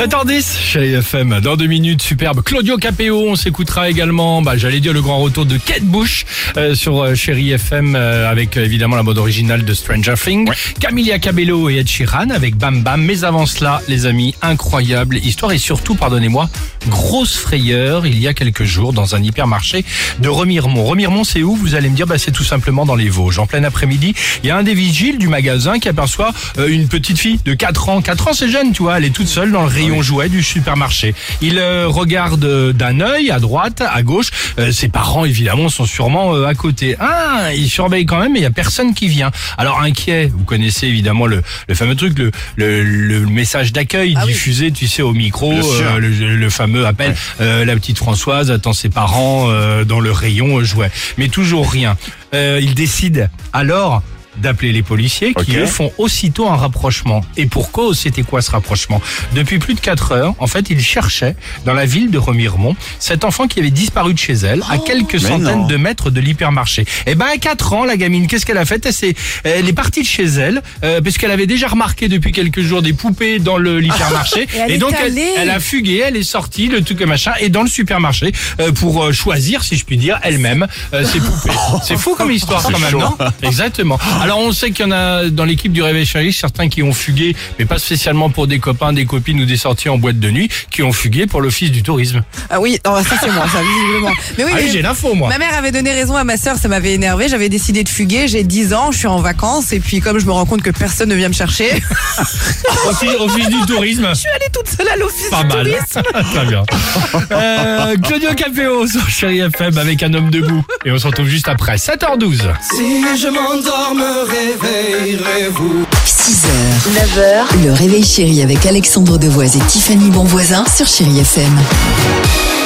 7h10 chez FM. Dans deux minutes, superbe Claudio Capéo. On s'écoutera également, bah, j'allais dire le grand retour de Kate Bush euh, sur euh, Chéri FM euh, avec euh, évidemment la mode originale de Stranger Things. Camilla Cabello et Ed Sheeran avec Bam Bam. Mais avant cela, les amis, incroyable histoire et surtout, pardonnez-moi, grosse frayeur il y a quelques jours dans un hypermarché de Remiremont. Remiremont, c'est où? Vous allez me dire, bah, c'est tout simplement dans les Vosges. En plein après-midi, il y a un des vigiles du magasin qui aperçoit euh, une petite fille de 4 ans. 4 ans, c'est jeune, tu vois. Elle est toute seule dans le rayon jouets du supermarché. Il euh, regarde euh, d'un œil à droite, à gauche. Euh, ses parents, évidemment, sont sûrement euh, à côté. Ah, il surveille quand même, mais il y a personne qui vient. Alors inquiet, vous connaissez évidemment le, le fameux truc, le, le, le message d'accueil diffusé, tu sais, au micro, euh, le, le fameux appel. Euh, la petite Françoise attend ses parents euh, dans le rayon euh, jouets. Mais toujours rien. Euh, il décide alors d'appeler les policiers qui eux font aussitôt un rapprochement. Et pour cause, c'était quoi ce rapprochement? Depuis plus de 4 heures, en fait, ils cherchaient dans la ville de Remiremont cet enfant qui avait disparu de chez elle à quelques mais centaines non. de mètres de l'hypermarché. Et ben à 4 ans, la gamine, qu'est-ce qu'elle a fait? Elle, s'est- elle est partie de chez elle euh, parce qu'elle avait déjà remarqué depuis quelques jours des poupées dans le l'hypermarché Et elle est donc elle, a fugué, elle est sortie, le truc machin, et dans le supermarché euh, pour euh, choisir, si je puis dire, elle-même euh, ses poupées. C'est fou comme histoire quand même, non? Exactement. Alors on sait qu'il y en a dans l'équipe du Réveil Chéri, certains qui ont fugué, mais pas spécialement pour des copains, des copines ou des sorties en boîte de nuit, qui ont fugué pour l'office du tourisme. Ah oui, non, ça c'est moi, ça visiblement. Mais oui, Ah oui, mais j'ai l'info moi. ma mère avait donné raison à ma sœur, ça m'avait énervé. J'avais décidé de fuguer. J'ai 10 ans, je suis en vacances et puis comme je me rends compte que personne ne vient me chercher, Office, office du tourisme. je suis allée toute seule à l'office Pas du mal. tourisme. Très bien. Euh, Claudio Capéo sur Chéri FM avec un homme debout. Et on se retrouve juste après. 7h12. Si je m'endors, me réveillerez-vous. 6h, 9h, le réveil chéri avec Alexandre Devoise et Tiffany Bonvoisin sur Chéri FM.